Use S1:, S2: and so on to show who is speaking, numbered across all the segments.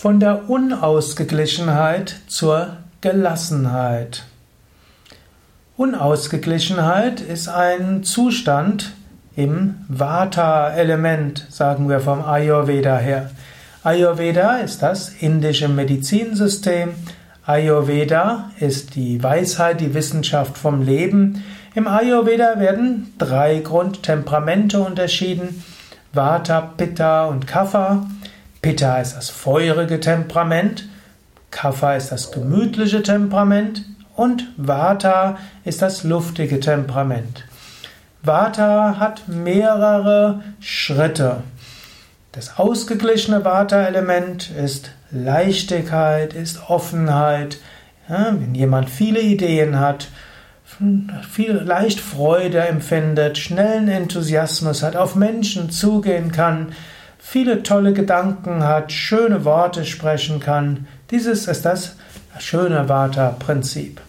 S1: Von der Unausgeglichenheit zur Gelassenheit. Unausgeglichenheit ist ein Zustand im Vata-Element, sagen wir vom Ayurveda her. Ayurveda ist das indische Medizinsystem. Ayurveda ist die Weisheit, die Wissenschaft vom Leben. Im Ayurveda werden drei Grundtemperamente unterschieden. Vata, Pitta und Kapha. Pitta ist das feurige Temperament, Kapha ist das gemütliche Temperament und Vata ist das luftige Temperament. Vata hat mehrere Schritte. Das ausgeglichene Vata-Element ist Leichtigkeit, ist Offenheit. Ja, wenn jemand viele Ideen hat, viel leicht Freude empfindet, schnellen Enthusiasmus hat, auf Menschen zugehen kann, viele tolle Gedanken hat, schöne Worte sprechen kann. Dieses ist das schöne Vata-Prinzip.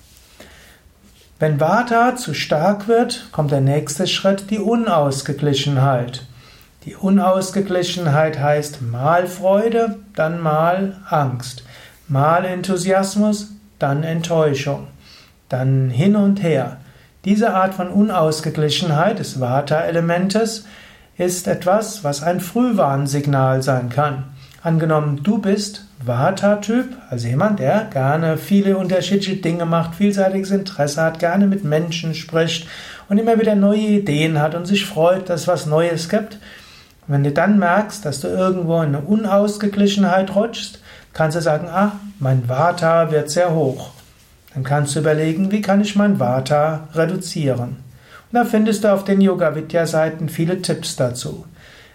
S1: Wenn Vata zu stark wird, kommt der nächste Schritt, die Unausgeglichenheit. Die Unausgeglichenheit heißt mal Freude, dann mal Angst, mal Enthusiasmus, dann Enttäuschung, dann hin und her. Diese Art von Unausgeglichenheit des Vata-Elementes ist etwas, was ein Frühwarnsignal sein kann. Angenommen, du bist Vata-Typ, also jemand, der gerne viele unterschiedliche Dinge macht, vielseitiges Interesse hat, gerne mit Menschen spricht und immer wieder neue Ideen hat und sich freut, dass es was Neues gibt. wenn du dann merkst, dass du irgendwo in eine Unausgeglichenheit rutschst, kannst du sagen, ah, mein Vata wird sehr hoch. Dann kannst du überlegen, wie kann ich mein Vata reduzieren. Da findest du auf den Yoga Vidya Seiten viele Tipps dazu.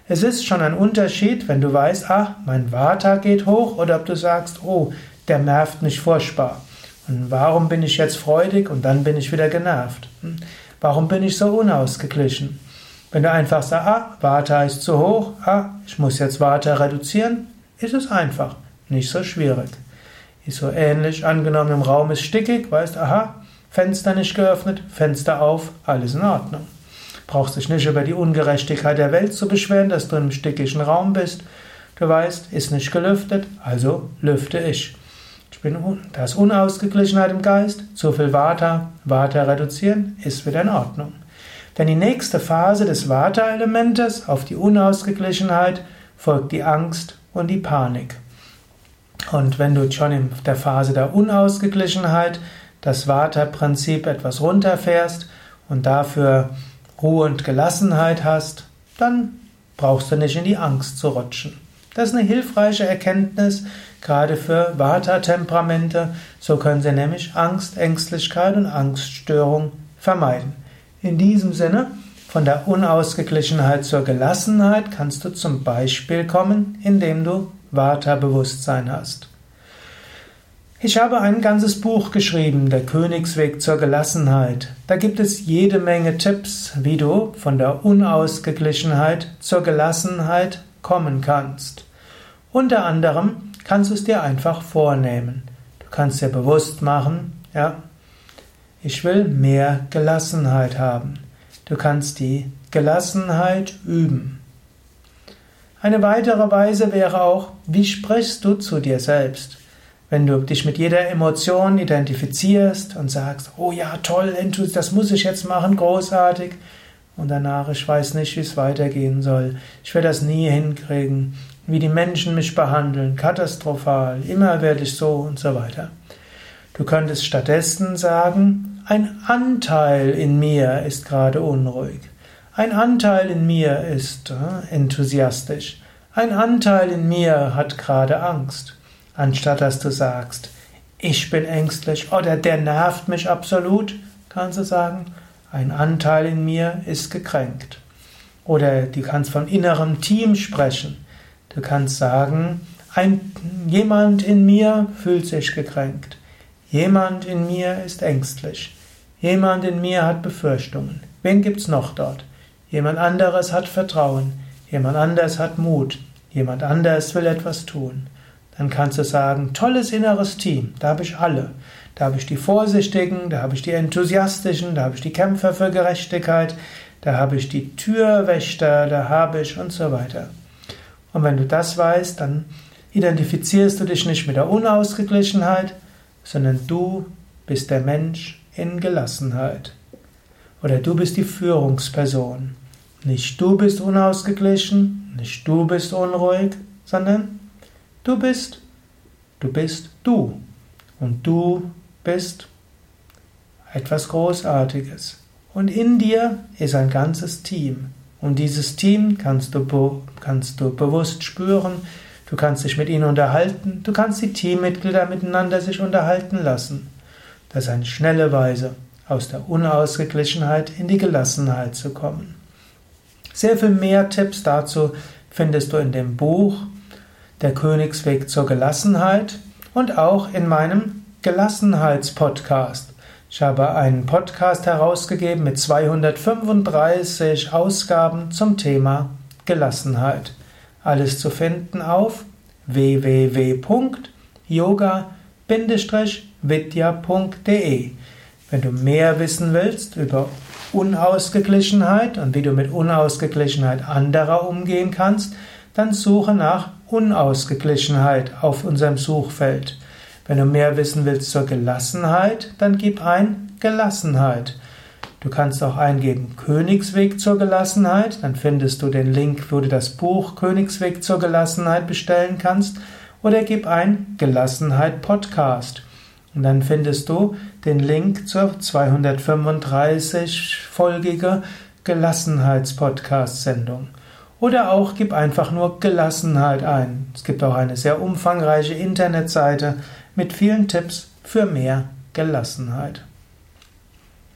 S1: Es ist schon ein Unterschied, wenn du weißt, ah, mein Vata geht hoch oder ob du sagst, oh, der nervt mich furchtbar. Und warum bin ich jetzt freudig und dann bin ich wieder genervt? Hm? Warum bin ich so unausgeglichen? Wenn du einfach sagst, ah, Vata ist zu hoch, ah, ich muss jetzt Vata reduzieren, ist es einfach, nicht so schwierig. Ist so ähnlich, angenommen im Raum ist stickig, weißt, aha, Fenster nicht geöffnet, Fenster auf, alles in Ordnung. Brauchst dich nicht über die Ungerechtigkeit der Welt zu beschweren, dass du einem stickigen Raum bist. Du weißt, ist nicht gelüftet, also lüfte ich. Ich bin, da ist Unausgeglichenheit im Geist, zu viel Vata, Vata reduzieren, ist wieder in Ordnung. Denn die nächste Phase des Vata-Elementes auf die Unausgeglichenheit folgt die Angst und die Panik. Und wenn du schon in der Phase der Unausgeglichenheit das Vata-Prinzip etwas runterfährst und dafür Ruhe und Gelassenheit hast, dann brauchst du nicht in die Angst zu rutschen. Das ist eine hilfreiche Erkenntnis, gerade für Vata-Temperamente. So können sie nämlich Angst, Ängstlichkeit und Angststörung vermeiden. In diesem Sinne, von der Unausgeglichenheit zur Gelassenheit kannst du zum Beispiel kommen, indem du Vata-Bewusstsein hast. Ich habe ein ganzes Buch geschrieben, Der Königsweg zur Gelassenheit. Da gibt es jede Menge Tipps, wie du von der Unausgeglichenheit zur Gelassenheit kommen kannst. Unter anderem kannst du es dir einfach vornehmen. Du kannst dir bewusst machen, ja, ich will mehr Gelassenheit haben. Du kannst die Gelassenheit üben. Eine weitere Weise wäre auch, wie sprichst du zu dir selbst? Wenn du dich mit jeder Emotion identifizierst und sagst, oh ja, toll, das muss ich jetzt machen, großartig, und danach, ich weiß nicht, wie es weitergehen soll, ich werde das nie hinkriegen, wie die Menschen mich behandeln, katastrophal, immer werde ich so und so weiter. Du könntest stattdessen sagen, ein Anteil in mir ist gerade unruhig. Ein Anteil in mir ist äh, enthusiastisch. Ein Anteil in mir hat gerade Angst anstatt dass du sagst, ich bin ängstlich oder der nervt mich absolut, kannst du sagen, ein Anteil in mir ist gekränkt. Oder du kannst von innerem Team sprechen. Du kannst sagen, ein, jemand in mir fühlt sich gekränkt. Jemand in mir ist ängstlich. Jemand in mir hat Befürchtungen. Wen gibt's noch dort? Jemand anderes hat Vertrauen. Jemand anderes hat Mut. Jemand anderes will etwas tun. Dann kannst du sagen, tolles inneres Team, da habe ich alle. Da habe ich die Vorsichtigen, da habe ich die Enthusiastischen, da habe ich die Kämpfer für Gerechtigkeit, da habe ich die Türwächter, da habe ich und so weiter. Und wenn du das weißt, dann identifizierst du dich nicht mit der Unausgeglichenheit, sondern du bist der Mensch in Gelassenheit. Oder du bist die Führungsperson. Nicht du bist unausgeglichen, nicht du bist unruhig, sondern du bist, du bist du. Und du bist etwas Großartiges. Und in dir ist ein ganzes Team. Und dieses Team kannst du, kannst du bewusst spüren. Du kannst dich mit ihnen unterhalten. Du kannst die Teammitglieder miteinander sich unterhalten lassen. Das ist eine schnelle Weise, aus der Unausgeglichenheit in die Gelassenheit zu kommen. Sehr viel mehr Tipps dazu findest du in dem Buch Der Königsweg zur Gelassenheit und auch in meinem Gelassenheitspodcast. Ich habe einen Podcast herausgegeben mit 235 Ausgaben zum Thema Gelassenheit. Alles zu finden auf www.yoga-vidya.de. Wenn du mehr wissen willst über Unausgeglichenheit und wie du mit Unausgeglichenheit anderer umgehen kannst, dann suche nach Unausgeglichenheit auf unserem Suchfeld. Wenn du mehr wissen willst zur Gelassenheit, dann gib ein Gelassenheit. Du kannst auch eingeben Königsweg zur Gelassenheit, dann findest du den Link, wo du das Buch Königsweg zur Gelassenheit bestellen kannst, oder gib ein Gelassenheit Podcast. Und dann findest du den Link zur 235-folgige Gelassenheitspodcast-Sendung. Oder auch gib einfach nur Gelassenheit ein. Es gibt auch eine sehr umfangreiche Internetseite mit vielen Tipps für mehr Gelassenheit.